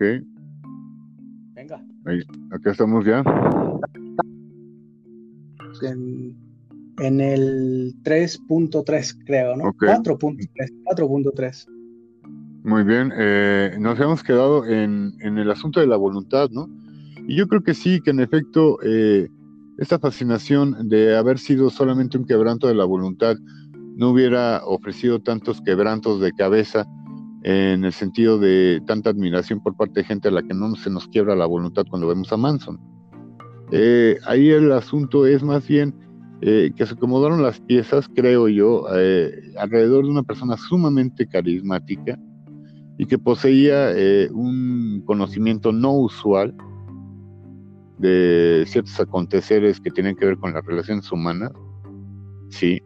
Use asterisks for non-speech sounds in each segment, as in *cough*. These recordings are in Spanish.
Ok. Venga. Ahí, acá estamos ya. En, en el 3.3, creo, ¿no? Ok. 4.3. 4.3. Muy bien. eh, nos habíamos quedado en, en el asunto de la voluntad, ¿no? Y yo creo que sí, que en efecto, eh, esta fascinación de haber sido solamente un quebranto de la voluntad no hubiera ofrecido tantos quebrantos de cabeza en el sentido de tanta admiración por parte de gente a la que no se nos quiebra la voluntad cuando vemos a Manson. Eh, ahí el asunto es más bien eh, que se acomodaron las piezas, creo yo, eh, alrededor de una persona sumamente carismática y que poseía eh, un conocimiento no usual de ciertos aconteceres que tienen que ver con las relaciones humanas, sí,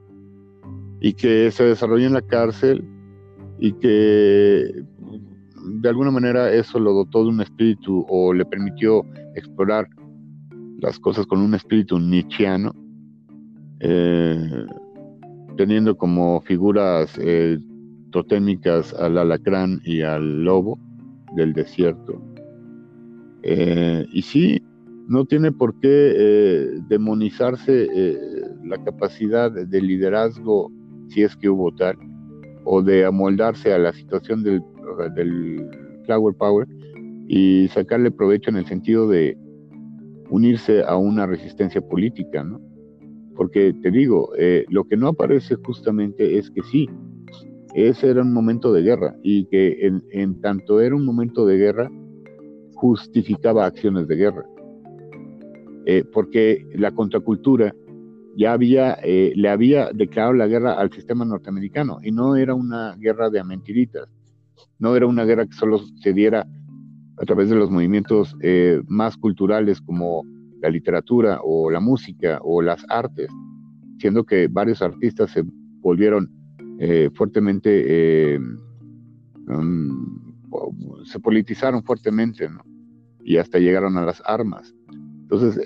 y que se desarrolló en la cárcel y que de alguna manera eso lo dotó de un espíritu o le permitió explorar las cosas con un espíritu nietzscheano, eh, teniendo como figuras eh, totémicas al alacrán y al lobo del desierto. Eh, y sí, no tiene por qué demonizarse la capacidad de liderazgo, si es que hubo tal, o de amoldarse a la situación del, del Flower Power y sacarle provecho en el sentido de unirse a una resistencia política, ¿no? Porque te digo, eh, lo que no aparece justamente es que sí, ese era un momento de guerra y que en, tanto era un momento de guerra, justificaba acciones de guerra. Eh, porque la contracultura ya había, eh, le había declarado la guerra al sistema norteamericano y no era una guerra de mentiritas, no era una guerra que solo se diera a través de los movimientos eh, más culturales como la literatura o la música o las artes, siendo que varios artistas se volvieron eh, fuertemente, um, se politizaron fuertemente. Y hasta llegaron a las armas. Entonces,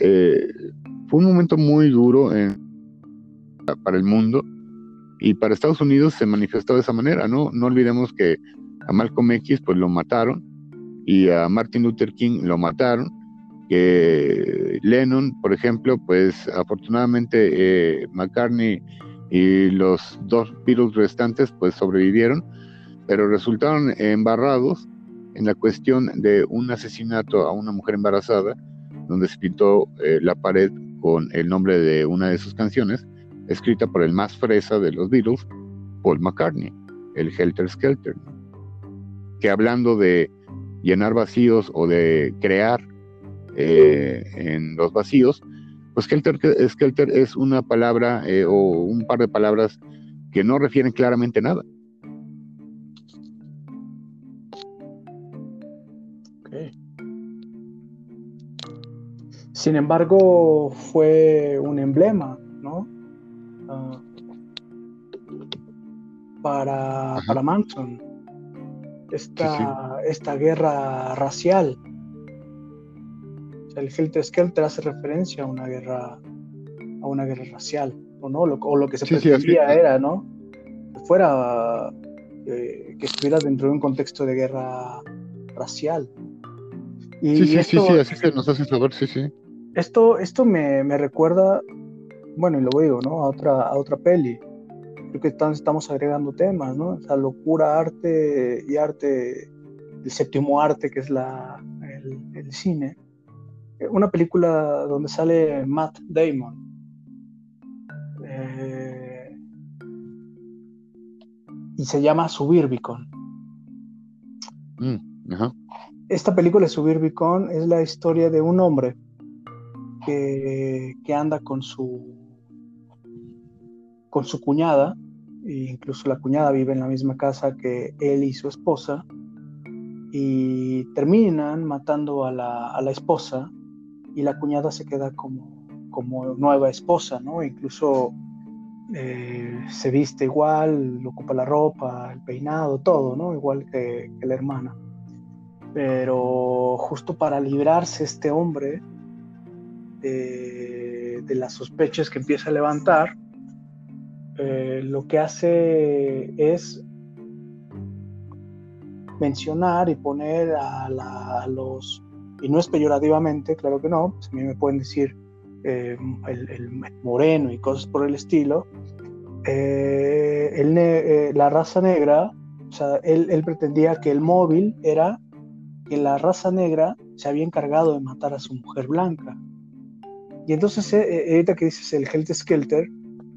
fue un momento muy duro para el mundo y para Estados Unidos se manifestó de esa manera, ¿no? No olvidemos que a Malcolm X pues lo mataron y a Martin Luther King lo mataron, que Lennon, por ejemplo, pues afortunadamente eh, McCartney y los dos Beatles restantes pues sobrevivieron, pero resultaron embarrados en la cuestión de un asesinato a una mujer embarazada, donde se pintó eh, la pared con el nombre de una de sus canciones, escrita por el más fresa de los Beatles, Paul McCartney, el Helter Skelter, que hablando de llenar vacíos o de crear eh, en los vacíos, pues Helter Skelter es una palabra eh, o un par de palabras que no refieren claramente nada. Sin embargo, fue un emblema, ¿no? Uh, para, para, Manson. Esta, sí, sí. esta guerra racial. O sea, el Helter Skelter hace referencia a una guerra a una guerra racial, ¿o no? Lo, o lo que se sí, pretendía era, ¿no? Que fuera eh, que estuviera dentro de un contexto de guerra racial. Y sí, sí, esto, sí, sí, así se nos hace saber, sí, sí. Esto, esto me, me, recuerda, bueno, y lo digo, ¿no? A otra, a otra peli. Creo que estamos agregando temas, ¿no? O sea, locura, arte y arte, el séptimo arte, que es la, el, el cine. Una película donde sale Matt Damon. Eh, y se llama Suburbicon. Mm. Esta película de Suburbicon es la historia de un hombre que, anda con su con su cuñada, e incluso la cuñada vive en la misma casa que él y su esposa, y terminan matando a la, a la esposa, y la cuñada se queda como, como nueva esposa, ¿no? Incluso eh, se viste igual, ocupa la ropa, el peinado, todo, ¿no? Igual que, que la hermana. Pero justo para librarse este hombre de, las sospechas que empieza a levantar, eh, lo que hace es mencionar y poner a, los, y no es peyorativamente, claro que no, pues a mí me pueden decir eh, el, moreno y cosas por el estilo, eh, eh, la raza negra, o sea, él, él, pretendía que el móvil era que la raza negra se había encargado de matar a su mujer blanca. Y entonces, ahorita que dices el Health Skelter,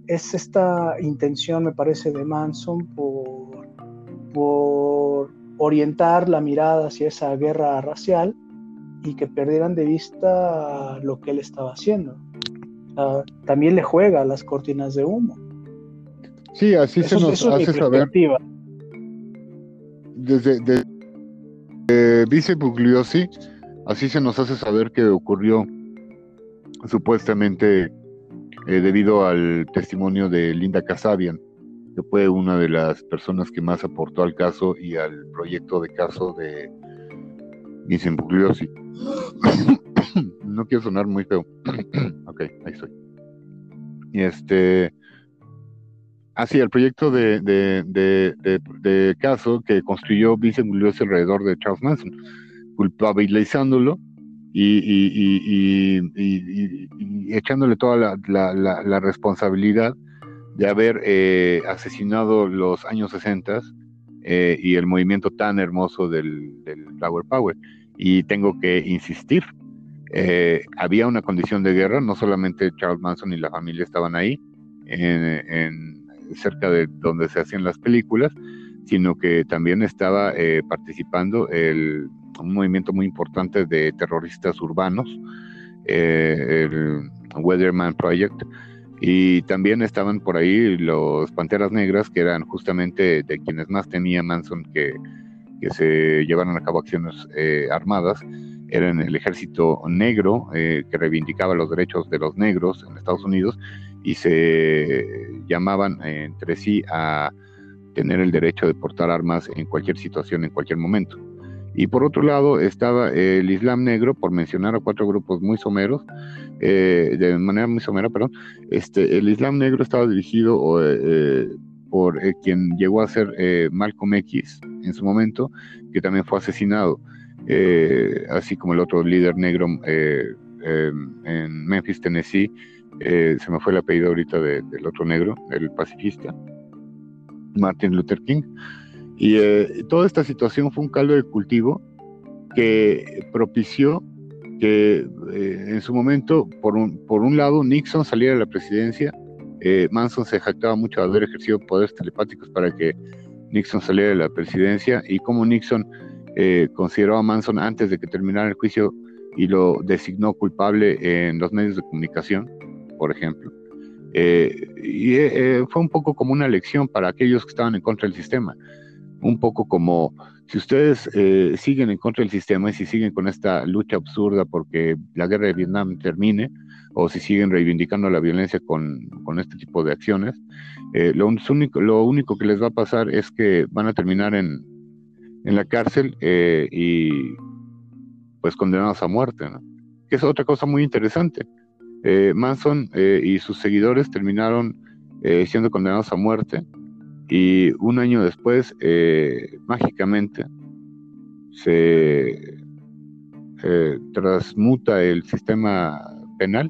es esta intención, me parece, de Manson por, por orientar la mirada hacia esa guerra racial y que perdieran de vista lo que él estaba haciendo. también le juega a las cortinas de humo. Sí, así se nos hace saber. Desde, desde Vice Bugliosi, así se nos hace saber que ocurrió supuestamente eh, debido al testimonio de Linda Casabian, que fue una de las personas que más aportó al caso y al proyecto de caso de Vincent Bugliosi. *coughs* no quiero sonar muy feo. *coughs* ok, ahí estoy. Y este. Así, el proyecto de, de, caso que construyó Vincent Bugliosi alrededor de Charles Manson, culpabilizándolo y, y, echándole toda la, responsabilidad de haber eh, asesinado los años 60 eh, y el movimiento tan hermoso del, Flower Power. Y tengo que insistir, eh, había una condición de guerra, no solamente Charles Manson y la familia estaban ahí, en, cerca de donde se hacían las películas, sino que también estaba participando el un movimiento muy importante de terroristas urbanos, eh, el Weatherman Project, y también estaban por ahí los Panteras Negras, que eran justamente de quienes más temía Manson que, que se llevaran a cabo acciones eh, armadas. Eran el ejército negro eh, que reivindicaba los derechos de los negros en Estados Unidos y se llamaban entre sí a tener el derecho de portar armas en cualquier situación, en cualquier momento. Y por otro lado estaba el Islam negro, por mencionar a cuatro grupos muy someros, eh, de manera muy somera, perdón. Este, el Islam negro estaba dirigido eh, por eh, quien llegó a ser Malcolm X en su momento, que también fue asesinado, así como el otro líder negro en Memphis, Tennessee. se me fue el apellido ahorita del otro negro, el pacifista, Martin Luther King. Y eh, toda esta situación fue un caldo de cultivo que propició que eh, en su momento, por un, por un lado, Nixon saliera de la presidencia. Eh, Manson se jactaba mucho de haber ejercido poderes telepáticos para que Nixon saliera de la presidencia y como Nixon consideró a Manson antes de que terminara el juicio y lo designó culpable en los medios de comunicación, por ejemplo. y fue un poco como una lección para aquellos que estaban en contra del sistema un poco como si ustedes eh, siguen en contra del sistema y si siguen con esta lucha absurda porque la guerra de Vietnam termine, o si siguen reivindicando la violencia con, este tipo de acciones, eh, lo, único, que les va a pasar es que van a terminar en, la cárcel eh, y pues condenados a muerte, que es otra cosa muy interesante. Manson y sus seguidores terminaron siendo condenados a muerte y un año después, eh, mágicamente, se eh, transmuta el sistema penal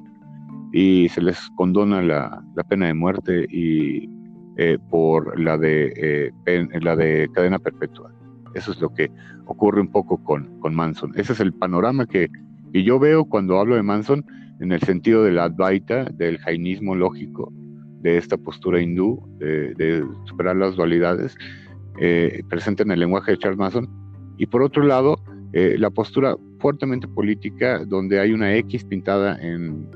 y se les condona la, pena de muerte y eh, por la de la de cadena perpetua. Eso es lo que ocurre un poco con, con Manson. Ese es el panorama que, que, yo veo cuando hablo de Manson en el sentido de la Advaita, del jainismo lógico, de esta postura hindú, de, superar las dualidades, eh, presente en el lenguaje de Charles Manson, y por otro lado, eh, la postura fuertemente política, donde hay una X pintada en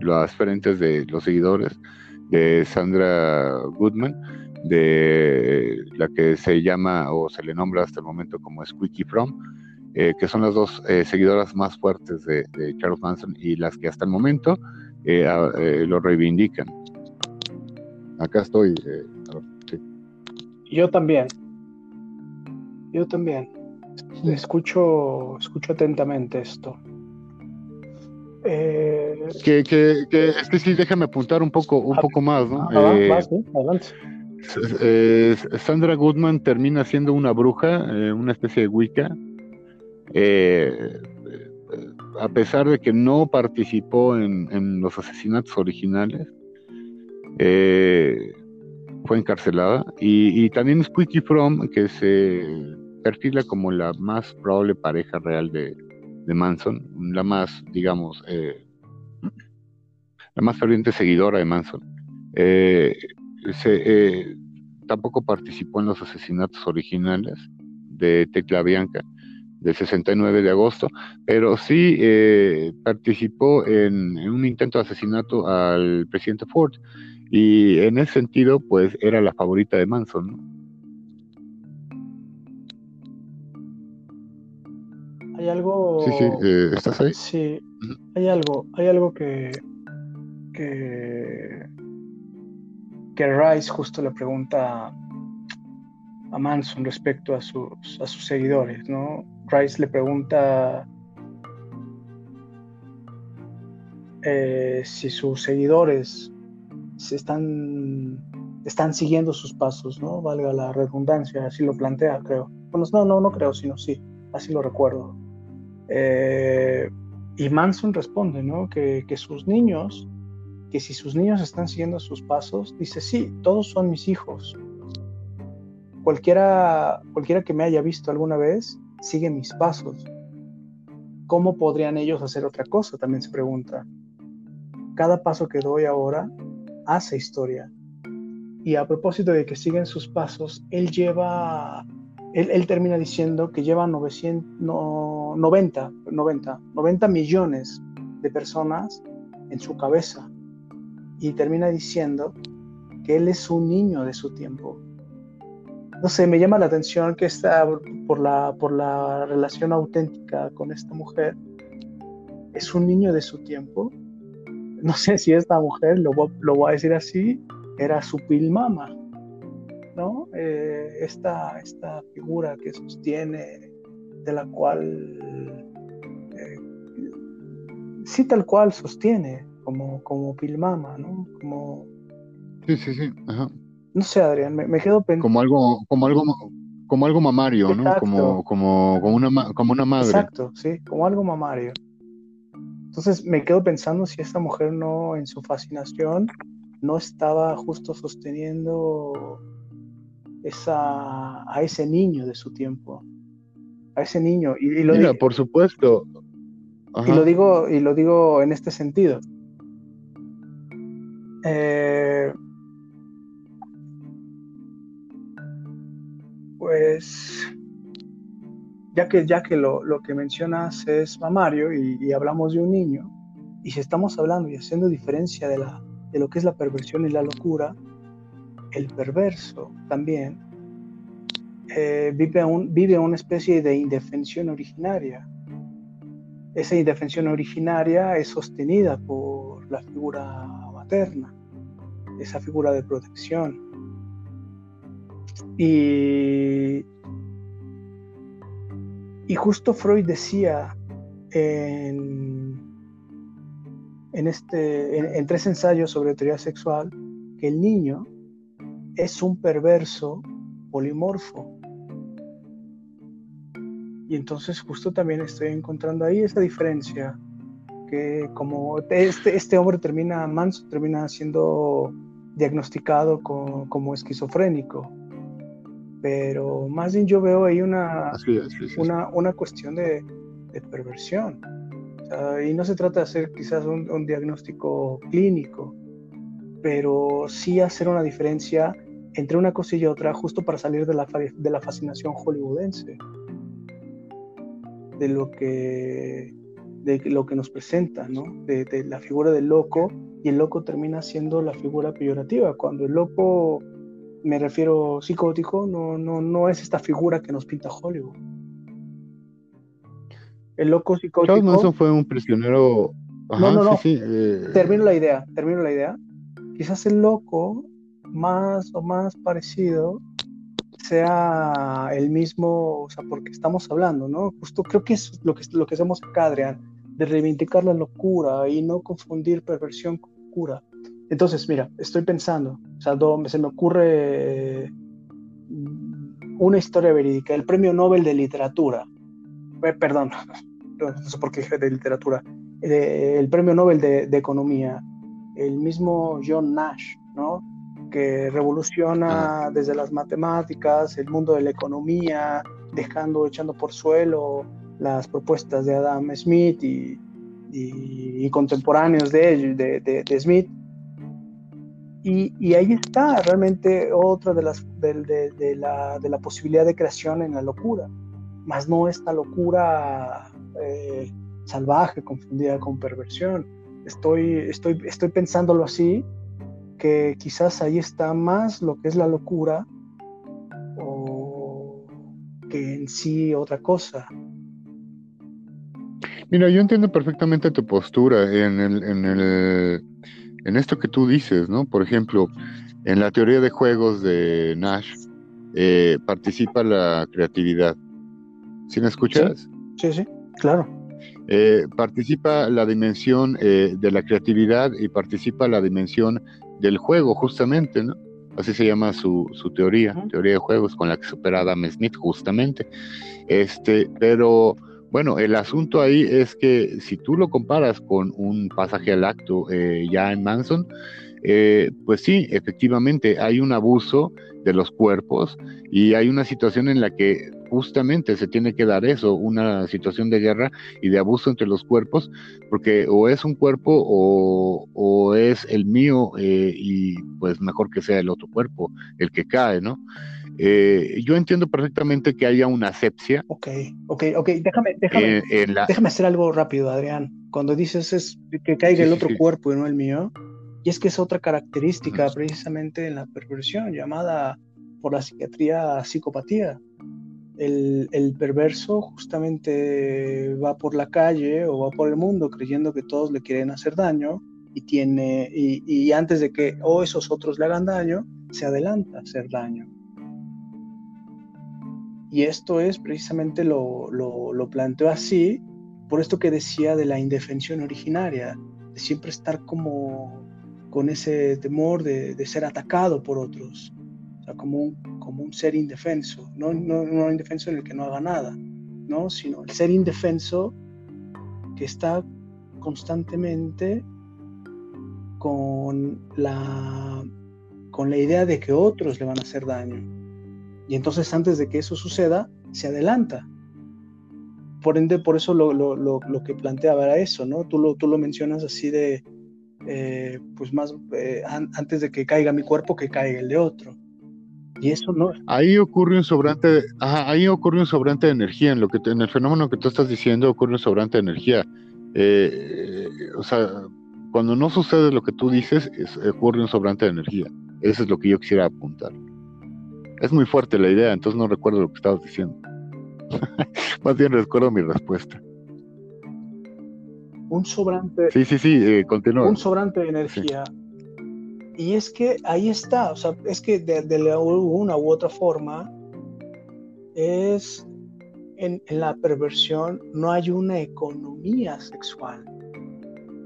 las frentes de los seguidores de Sandra Goodman, de la que se llama o se le nombra hasta el momento como Squeaky From, eh, que son las dos seguidoras más fuertes de, Charles Manson y las que hasta el momento lo reivindican acá estoy. Eh, Yo también. Yo también. Escucho, escucho atentamente esto. Eh, que, que, que, sí, déjame apuntar un poco, un poco más, ¿no? Ah, eh, adelante. Sandra Goodman termina siendo una bruja, una especie de Wicca. a pesar de que no participó en, los asesinatos originales, fue encarcelada. Y, también Squeaky From, que se perfila como la más probable pareja real de, Manson, la más, digamos, eh, la más ferviente seguidora de Manson. Eh, eh, tampoco participó en los asesinatos originales de Tecla Bianca del 69 de agosto, pero sí participó en, un intento de asesinato al presidente Ford y en ese sentido, pues era la favorita de Manson, ¿no? Hay algo. Sí, sí, eh, ¿estás ahí? Sí, hay algo, hay algo que, que, que Rice justo le pregunta a Manson respecto a sus, a sus seguidores, ¿no? Rice le pregunta eh, si sus seguidores se están, están siguiendo sus pasos, ¿no? Valga la redundancia, así lo plantea, creo. Bueno, no, no, no creo, sino sí, así lo recuerdo. Eh, y Manson responde, ¿no? Que, que, sus niños, que si sus niños están siguiendo sus pasos, dice, sí, todos son mis hijos. Cualquiera, cualquiera que me haya visto alguna vez sigue mis pasos. ¿Cómo podrían ellos hacer otra cosa? También se pregunta. Cada paso que doy ahora hace historia. Y a propósito de que siguen sus pasos, él lleva, él, termina diciendo que lleva 900, 90, 90, 90 millones de personas en su cabeza. Y termina diciendo que él es un niño de su tiempo. No sé, me llama la atención que está por la, por la relación auténtica con esta mujer. Es un niño de su tiempo *laughs* no sé si esta mujer, lo, voy a decir así, era su pilmama, ¿no? Eh, esta, esta figura que sostiene, de la cual, eh, sí tal cual sostiene, como, como pilmama, ¿no? Como... Sí, sí, sí, No sé, Adrián, me, quedo pensando... Como algo, como algo, como algo mamario, ¿no? Como, como, como, una, como una madre. Exacto, sí, como algo mamario. Entonces me quedo pensando si esta mujer no, en su fascinación, no estaba justo sosteniendo esa, a ese niño de su tiempo, a ese niño. Y, lo Mira, por supuesto. Y lo digo, y lo digo en este sentido. Eh, pues ya que, ya que lo, que mencionas es mamario y, hablamos de un niño, y si estamos hablando y haciendo diferencia de, la, de lo que es la perversión y la locura, el perverso también eh, vive, un, vive una especie de indefensión originaria. Esa indefensión originaria es sostenida por la figura materna, esa figura de protección. Y y justo Freud decía en, este, en, tres ensayos sobre teoría sexual que el niño es un perverso polimorfo. Y entonces justo también estoy encontrando ahí esa diferencia, que como este, este hombre termina, Manso termina siendo diagnosticado como esquizofrénico, pero más bien yo veo ahí una, una, cuestión de, perversión. y no se trata de hacer quizás un, diagnóstico clínico, pero sí hacer una diferencia entre una cosa y otra justo para salir de la, de la fascinación hollywoodense, de lo que, de lo que nos presenta, ¿no? de, de la figura del loco, y el loco termina siendo la figura peyorativa, cuando el loco me refiero psicótico, no, no, no es esta figura que nos pinta Hollywood. El loco psicótico. Charles Manson fue un prisionero. no, no, no. Eh, termino la idea, termino la idea. Quizás el loco más o más parecido sea el mismo, o sea, porque estamos hablando, ¿no? Justo creo que es lo que, lo que hacemos acá, Adrián, de reivindicar la locura y no confundir perversión con cura. Entonces, mira, estoy pensando, o sea, se me ocurre mm, una historia verídica, el premio Nobel de Literatura, eh, perdón, *laughs* no sé por qué de literatura, eh, el premio Nobel de, Economía, el mismo John Nash, ¿no? que revoluciona desde las matemáticas, el mundo de la economía, dejando, echando por suelo las propuestas de Adam Smith y, contemporáneos de, de, de Smith. Y, ahí está realmente otra de, las, de, la, de, la, posibilidad de creación en la locura, más no esta locura eh, salvaje, confundida con perversión. Estoy, estoy, estoy pensándolo así, que quizás ahí está más lo que es la locura o que en sí otra cosa. Mira, yo entiendo perfectamente tu postura en, el, en, el, en esto que tú dices, ¿no? Por ejemplo, en la teoría de juegos de Nash eh, participa la creatividad. ¿Sí me escuchas? sí, sí claro. Eh, participa la dimensión eh, de la creatividad y participa la dimensión del juego, justamente, ¿no? Así se llama su, teoría, teoría de juegos, con la que supera Adam Smith, justamente. Este, pero bueno, el asunto ahí es que si tú lo comparas con un pasaje al acto eh, ya en Manson, pues sí, efectivamente hay un abuso de los cuerpos y hay una situación en la que justamente se tiene que dar eso, una situación de guerra y de abuso entre los cuerpos, porque o es un cuerpo o, es el mío eh, y pues mejor que sea el otro cuerpo el que cae, ¿no? Eh, yo entiendo perfectamente que haya una asepsia. Ok, ok, ok, déjame, déjame, déjame hacer algo rápido, Adrián. Cuando dices es que caiga el otro cuerpo y no el mío, y es que es otra característica precisamente en la perversión llamada por la psiquiatría psicopatía el, perverso justamente va por la calle o va por el mundo creyendo que todos le quieren hacer daño y tiene y, antes de que o esos otros le hagan daño se adelanta a hacer daño y esto es precisamente lo, lo, planteo así por esto que decía de la indefensión originaria de siempre estar como con ese temor de, de ser atacado por otros como un, como un ser indefenso, no, no, no indefenso en el que no haga nada, ¿no? sino el ser indefenso que está constantemente con la, con la idea de que otros le van a hacer daño. Y entonces antes de que eso suceda, se adelanta. Por ende, por eso lo, lo, lo, lo que planteaba era eso, ¿no? Tú lo, tú lo mencionas así de, eh, pues más, eh, antes de que caiga mi cuerpo, que caiga el de otro. Y eso no. Ahí ocurre un sobrante, ahí ocurre un sobrante de energía. En lo que en el fenómeno que tú estás diciendo ocurre un sobrante de energía. Eh, o sea, cuando no sucede lo que tú dices, ocurre un sobrante de energía. Eso es lo que yo quisiera apuntar. Es muy fuerte la idea, entonces no recuerdo lo que estabas diciendo. *laughs* Más bien recuerdo mi respuesta. Un sobrante. Sí, sí, sí, eh, continúa. Un sobrante de energía. Y es que ahí está, o sea, es que de, una u otra forma es en, la perversión no hay una economía sexual,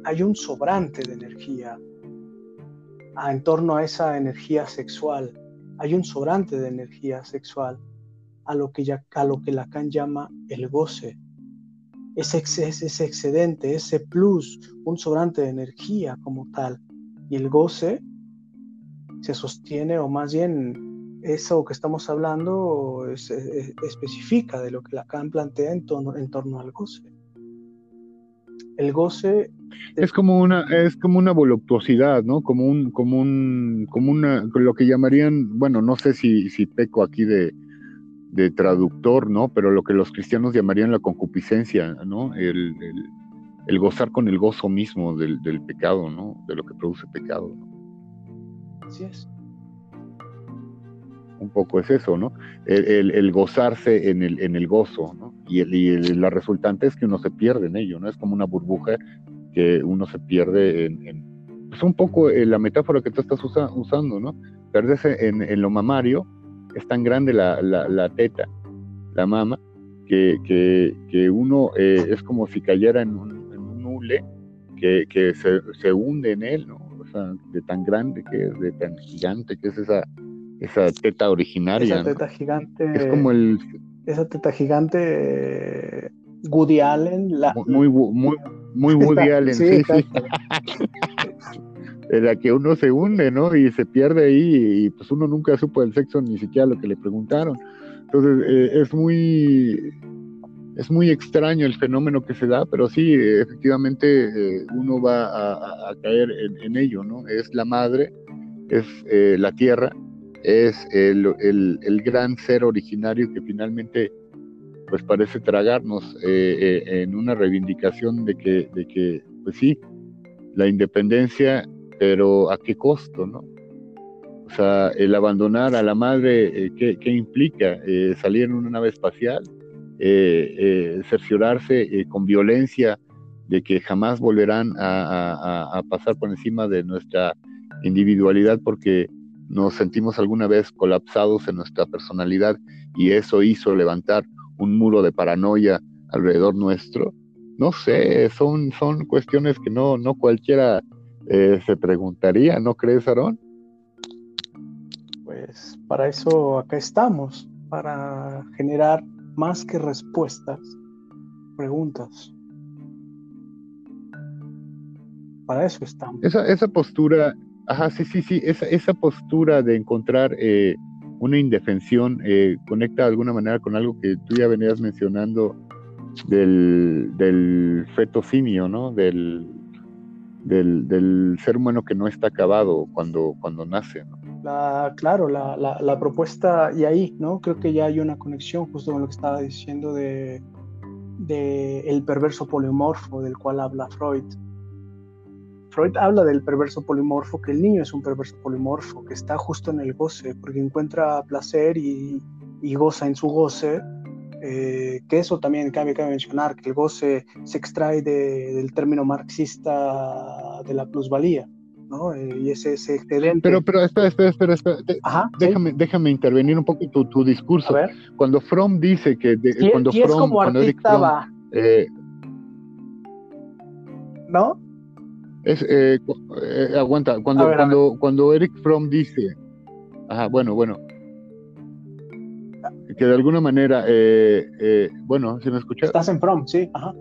hay un sobrante de energía en torno a esa energía sexual, hay un sobrante de energía sexual a lo que, ya, a lo que Lacan llama el goce. Ese, ese excedente, ese plus, un sobrante de energía como tal. Y el goce se sostiene, o más bien eso que estamos hablando especifica de lo que Lacan plantea en en torno al goce. El goce es como una es como una voluptuosidad, ¿no? Como un como un como una lo que llamarían, bueno, no sé si si peco aquí de, de traductor, ¿no? Pero lo que los cristianos llamarían la concupiscencia, ¿no? El, el, gozar con el gozo mismo del, del, pecado, ¿no? De lo que produce pecado. ¿no? Así es. Un poco es eso, ¿no? El, gozarse en el, el gozo, ¿no? Y, la resultante es que uno se pierde en ello, ¿no? Es como una burbuja que uno se pierde en, en pues un poco eh, la metáfora que tú estás usando, ¿no? Perderse en, lo mamario, es tan grande la, teta, la mama, que, que, uno eh, es como si cayera en un, en hule que, que se, hunde en él, ¿no? sea, de tan grande que es, de tan gigante que es esa, esa teta originaria. Esa teta gigante. Es como el. Esa teta gigante. Woody Allen. La... Muy, muy, muy Woody Allen, sí, sí. en *laughs* la que uno se hunde, ¿no? Y se pierde ahí y pues uno nunca supo el sexo ni siquiera lo que le preguntaron. Entonces eh, es muy es muy extraño el fenómeno que se da, pero sí, efectivamente eh, uno va a, caer en, ello, ¿no? Es la madre, es eh, la tierra, es el, el, gran ser originario que finalmente pues parece tragarnos en una reivindicación de que, de que, pues sí, la independencia pero ¿a qué costo, no? O sea, el abandonar a la madre, eh, ¿qué, implica? Eh, salir en una nave espacial, eh, cerciorarse con violencia de que jamás volverán a, pasar por encima de nuestra individualidad porque nos sentimos alguna vez colapsados en nuestra personalidad y eso hizo levantar un muro de paranoia alrededor nuestro. No sé, son, son cuestiones que no, no cualquiera eh, se preguntaría, ¿no crees, Aarón? Pues para eso acá estamos, para generar más que respuestas, preguntas. Para eso estamos. Esa, esa postura, ajá, sí, sí, sí, esa, esa postura de encontrar eh, una indefensión eh, conecta de alguna manera con algo que tú ya venías mencionando del, del feto simio, ¿no? Del, del, ser humano que no está acabado cuando, cuando nace. La, claro, la, la, propuesta, y ahí, ¿no? Creo que ya hay una conexión justo con lo que estaba diciendo de, de el perverso polimorfo del cual habla Freud. Freud habla del perverso polimorfo, que el niño es un perverso polimorfo, que está justo en el goce, porque encuentra placer y, y goza en su goce, eh, que eso también cabe, cabe, mencionar, que el goce se extrae del término marxista de la plusvalía, ¿no? Eh, y ese, ese excedente. Pero, pero, espera, espera, espera, déjame, déjame intervenir un poco tu, tu discurso. Cuando Fromm dice que. cuando Fromm, es como artista va. Eh, ¿No? Es, aguanta, cuando, cuando, cuando Eric Fromm dice. Ajá, bueno, bueno que de alguna manera, eh, eh, bueno, ¿se me escucha? Estás en prom, sí, ajá.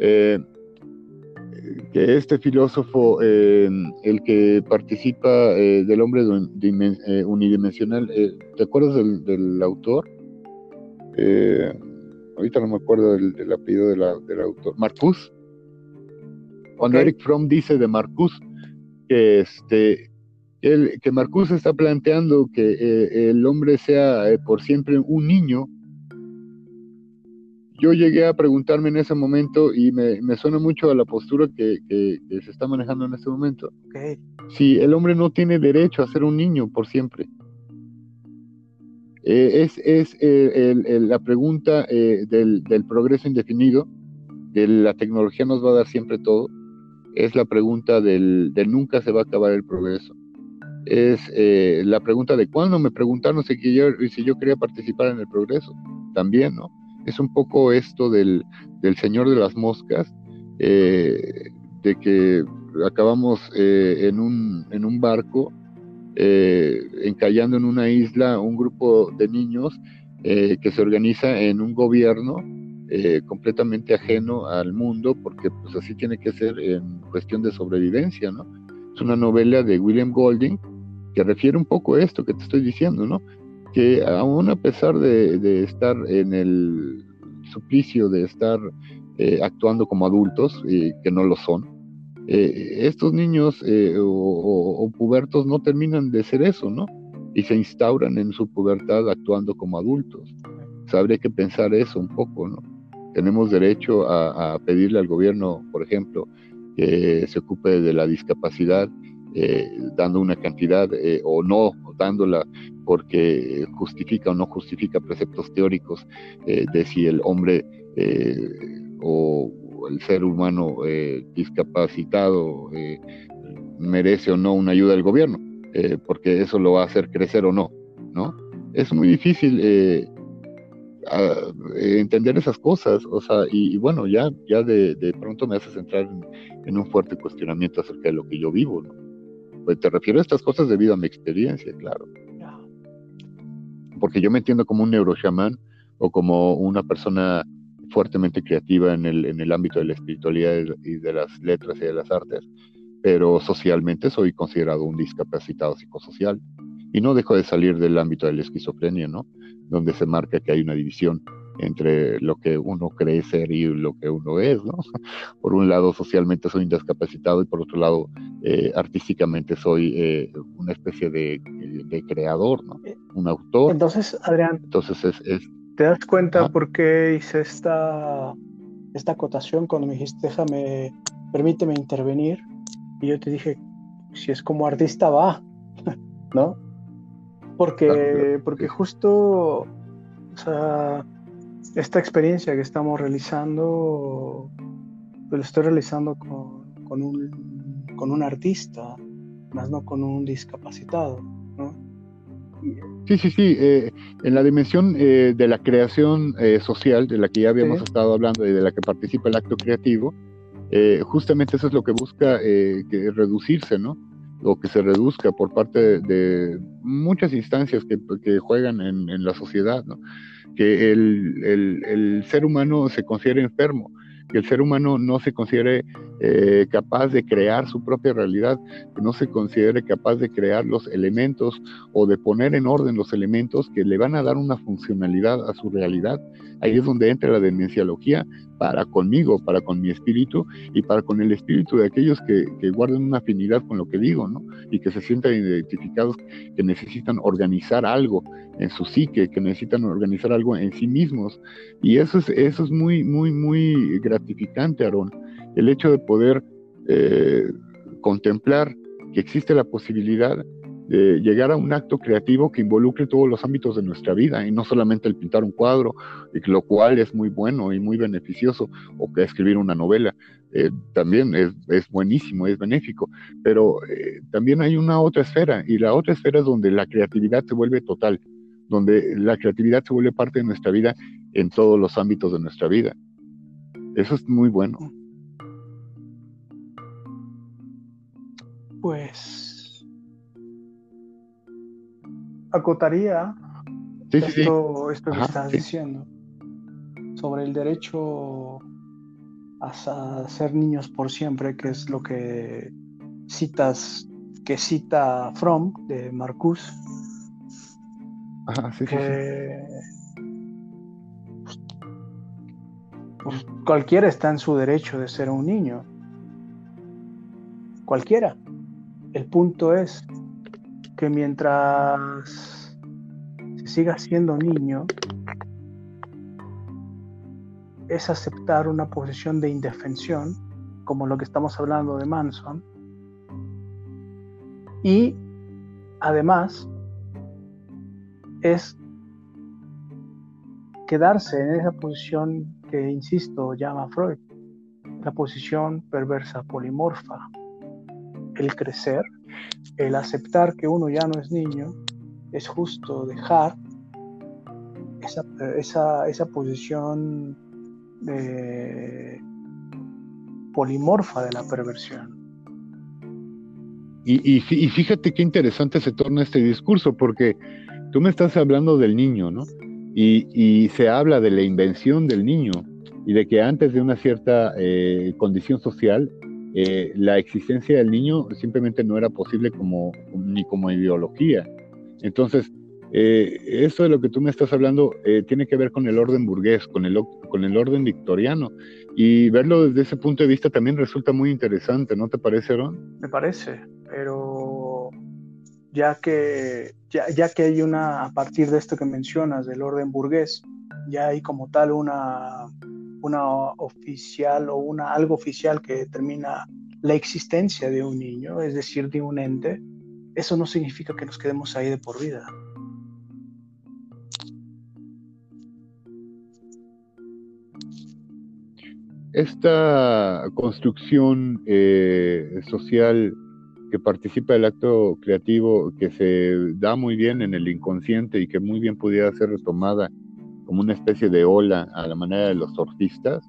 Eh, que este filósofo, el que participa del hombre unidimensional, ¿te acuerdas del, autor? ahorita no me acuerdo del, apellido del autor. Marcus. Cuando Eric Fromm dice de Marcus que este que Marcus está planteando que eh, el hombre sea eh, por siempre un niño, yo llegué a preguntarme en ese momento y me, suena mucho a la postura que, se está manejando en este momento. Si el hombre no tiene derecho a ser un niño por siempre. Eh, es, la pregunta del, del, progreso indefinido, de la tecnología nos va a dar siempre todo, es la pregunta del, del nunca se va a acabar el progreso es eh, la pregunta de cuándo me preguntaron si yo, si yo quería participar en el progreso. También, ¿no? Es un poco esto del, del Señor de las Moscas, eh, de que acabamos eh, en, un, en un barco, encallando en una isla un grupo de niños que se organiza en un gobierno completamente ajeno al mundo, porque pues así tiene que ser en cuestión de sobrevivencia, ¿no? Es una novela de William Golding, que refiere un poco a esto que te estoy diciendo, ¿no? Que aún a pesar de, estar en el suplicio de estar eh, actuando como adultos, eh, que no lo son, eh, estos niños o, pubertos no terminan de ser eso, ¿no? Y se instauran en su pubertad actuando como adultos. O habría que pensar eso un poco, ¿no? Tenemos derecho a pedirle al gobierno, por ejemplo, que se ocupe de la discapacidad eh, dando una cantidad eh, o no dándola porque justifica o no justifica preceptos teóricos eh, de si el hombre o el ser humano discapacitado merece o no una ayuda del gobierno, porque eso lo va a hacer crecer o no, ¿no? Es muy difícil entender esas cosas, o sea, y, bueno, ya, ya de, pronto me haces entrar en, un fuerte cuestionamiento acerca de lo que yo vivo, ¿no? Pues te refiero a estas cosas debido a mi experiencia, claro. Porque yo me entiendo como un neuroshamán o como una persona fuertemente creativa en el, en el ámbito de la espiritualidad y de las letras y de las artes, pero socialmente soy considerado un discapacitado psicosocial y no dejo de salir del ámbito de la esquizofrenia, ¿no? donde se marca que hay una división entre lo que uno cree ser y lo que uno es, ¿no? *laughs* Por un lado, socialmente soy indiscapacitado y por otro lado, eh, artísticamente soy eh, una especie de, creador, ¿no? Un autor. Entonces, Adrián, entonces es, ¿te das cuenta por qué hice esta, esta acotación cuando me dijiste, déjame, permíteme intervenir? Y yo te dije, si es como artista, va, *laughs* ¿no? Porque, porque justo, o sea, esta experiencia que estamos realizando, pues lo estoy realizando con, un, con un artista, más no con un discapacitado, ¿no? Sí, sí, sí. Eh, en la dimensión eh, de la creación eh, social, de la que ya habíamos estado hablando y de la que participa el acto creativo, justamente eso es lo que busca que reducirse, ¿no? O que se reduzca por parte de, muchas instancias que, juegan en, la sociedad, que el, ser humano se considere enfermo, que el ser humano no se considere eh, capaz de crear su propia realidad, que no se considere capaz de crear los elementos o de poner en orden los elementos que le van a dar una funcionalidad a su realidad. Ahí es donde entra la demenciología para conmigo, para con mi espíritu y para con el espíritu de aquellos que, guardan una afinidad con lo que digo, ¿no? Y que se sientan identificados, que necesitan organizar algo en su psique, que necesitan organizar algo en sí mismos. Y eso es, eso es muy, muy, muy gratificante, Aarón el hecho de poder eh, contemplar que existe la posibilidad de llegar a un acto creativo que involucre todos los ámbitos de nuestra vida y no solamente el pintar un cuadro, lo cual es muy bueno y muy beneficioso, o que escribir una novela, eh, también es, buenísimo, es benéfico, pero eh, también hay una otra esfera y la otra esfera es donde la creatividad se vuelve total, donde la creatividad se vuelve parte de nuestra vida en todos los ámbitos de nuestra vida. Eso es muy bueno. pues acotaría esto, esto que estás diciendo sobre el derecho a, ser niños por siempre, que es lo que citas, que cita Fromm de Marcus. que pues, cualquiera está en su derecho de ser un niño. Cualquiera. El punto es que mientras se siga siendo niño, es aceptar una posición de indefensión, como lo que estamos hablando de Manson, y además es quedarse en esa posición que, insisto, llama Freud, la posición perversa polimorfa el crecer, el aceptar que uno ya no es niño, es justo dejar esa, esa, posición polimorfa de la perversión. Y, y, fíjate qué interesante se torna este discurso, porque tú me estás hablando del niño, ¿no? Y, y se habla de la invención del niño y de que antes de una cierta eh, condición social eh, la existencia del niño simplemente no era posible como, ni como ideología. Entonces, eh, eso de lo que tú me estás hablando eh, tiene que ver con el orden burgués, con el, con el orden victoriano. Y verlo desde ese punto de vista también resulta muy interesante, ¿no te parece, Aaron? Me parece, pero ya que, ya, ya que hay una, a partir de esto que mencionas, del orden burgués, ya hay como tal una una oficial o una algo oficial que determina la existencia de un niño, es decir, de un ente, eso no significa que nos quedemos ahí de por vida. Esta construcción eh, social que participa del acto creativo, que se da muy bien en el inconsciente y que muy bien pudiera ser retomada como una especie de ola a la manera de los surfistas,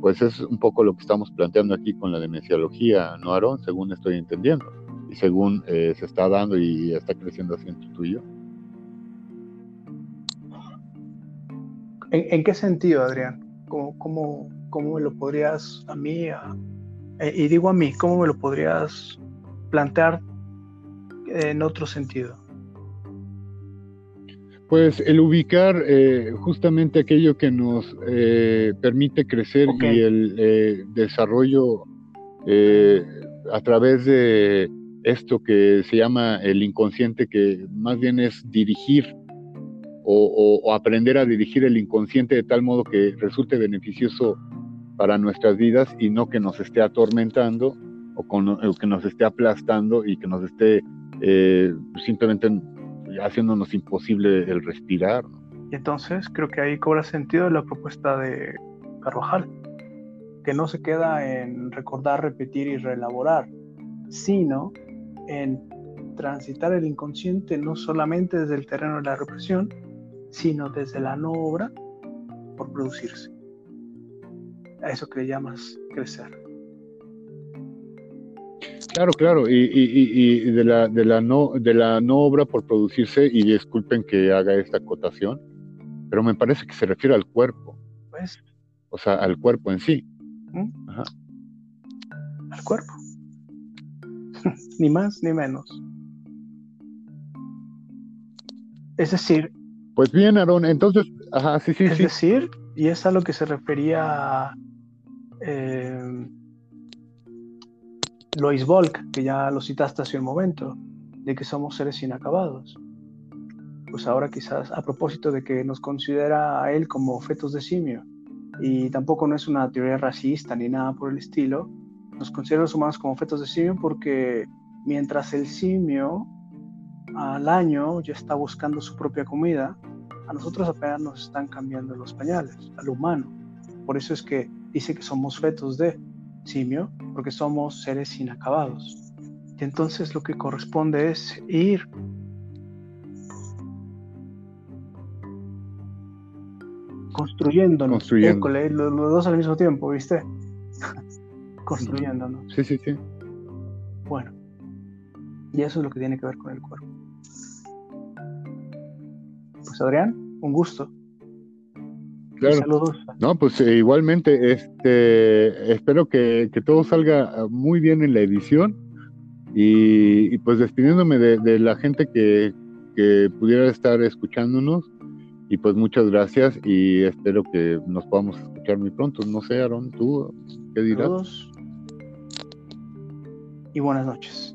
pues es un poco lo que estamos planteando aquí con la demenciología, ¿no, Aaron? Según estoy entendiendo y según eh, se está dando y está creciendo así entre tuyo. ¿En, ¿En, qué sentido, Adrián? ¿Cómo, cómo, cómo me lo podrías a mí, eh, y digo a mí, cómo me lo podrías plantear en otro sentido? Pues el ubicar eh, justamente aquello que nos eh, permite crecer y el eh, desarrollo a través de esto que se llama el inconsciente, que más bien es dirigir o, aprender a dirigir el inconsciente de tal modo que resulte beneficioso para nuestras vidas y no que nos esté atormentando o, que nos esté aplastando y que nos esté simplemente haciéndonos imposible el respirar. Y entonces creo que ahí cobra sentido la propuesta de Carvajal, que no se queda en recordar, repetir y reelaborar, sino en transitar el inconsciente no solamente desde el terreno de la represión, sino desde la no obra por producirse. A eso que le llamas crecer. Claro, claro, y, de, la, de, la no, de la no obra por producirse, y disculpen que haga esta acotación, pero me parece que se refiere al cuerpo. Pues. O sea, al cuerpo en sí. ¿Mm? Ajá. Al cuerpo. *laughs* ni más ni menos. Es decir. Pues bien, Aaron, entonces, ajá, sí, sí, es decir, y es a lo que se refería. Eh, Lois Volk, que ya lo citaste hace un momento, de que somos seres inacabados. Pues ahora quizás a propósito de que nos considera a él como fetos de simio, y tampoco no es una teoría racista ni nada por el estilo, nos considera los humanos como fetos de simio porque mientras el simio al año ya está buscando su propia comida, a nosotros apenas nos están cambiando los pañales, al humano. Por eso es que dice que somos fetos de simio, porque somos seres inacabados. Y entonces lo que corresponde es ir construyéndonos. Construyendo. los, dos al mismo tiempo, ¿viste? *laughs* construyéndonos. Sí, sí, sí. Bueno, y eso es lo que tiene que ver con el cuerpo. Pues Adrián, un gusto. Saludos. No, pues eh, igualmente, este, espero que, todo salga muy bien en la edición y, pues despidiéndome de, la gente que, pudiera estar escuchándonos y pues muchas gracias y espero que nos podamos escuchar muy pronto. No sé, Aaron, tú, ¿qué dirás? Saludos y buenas noches.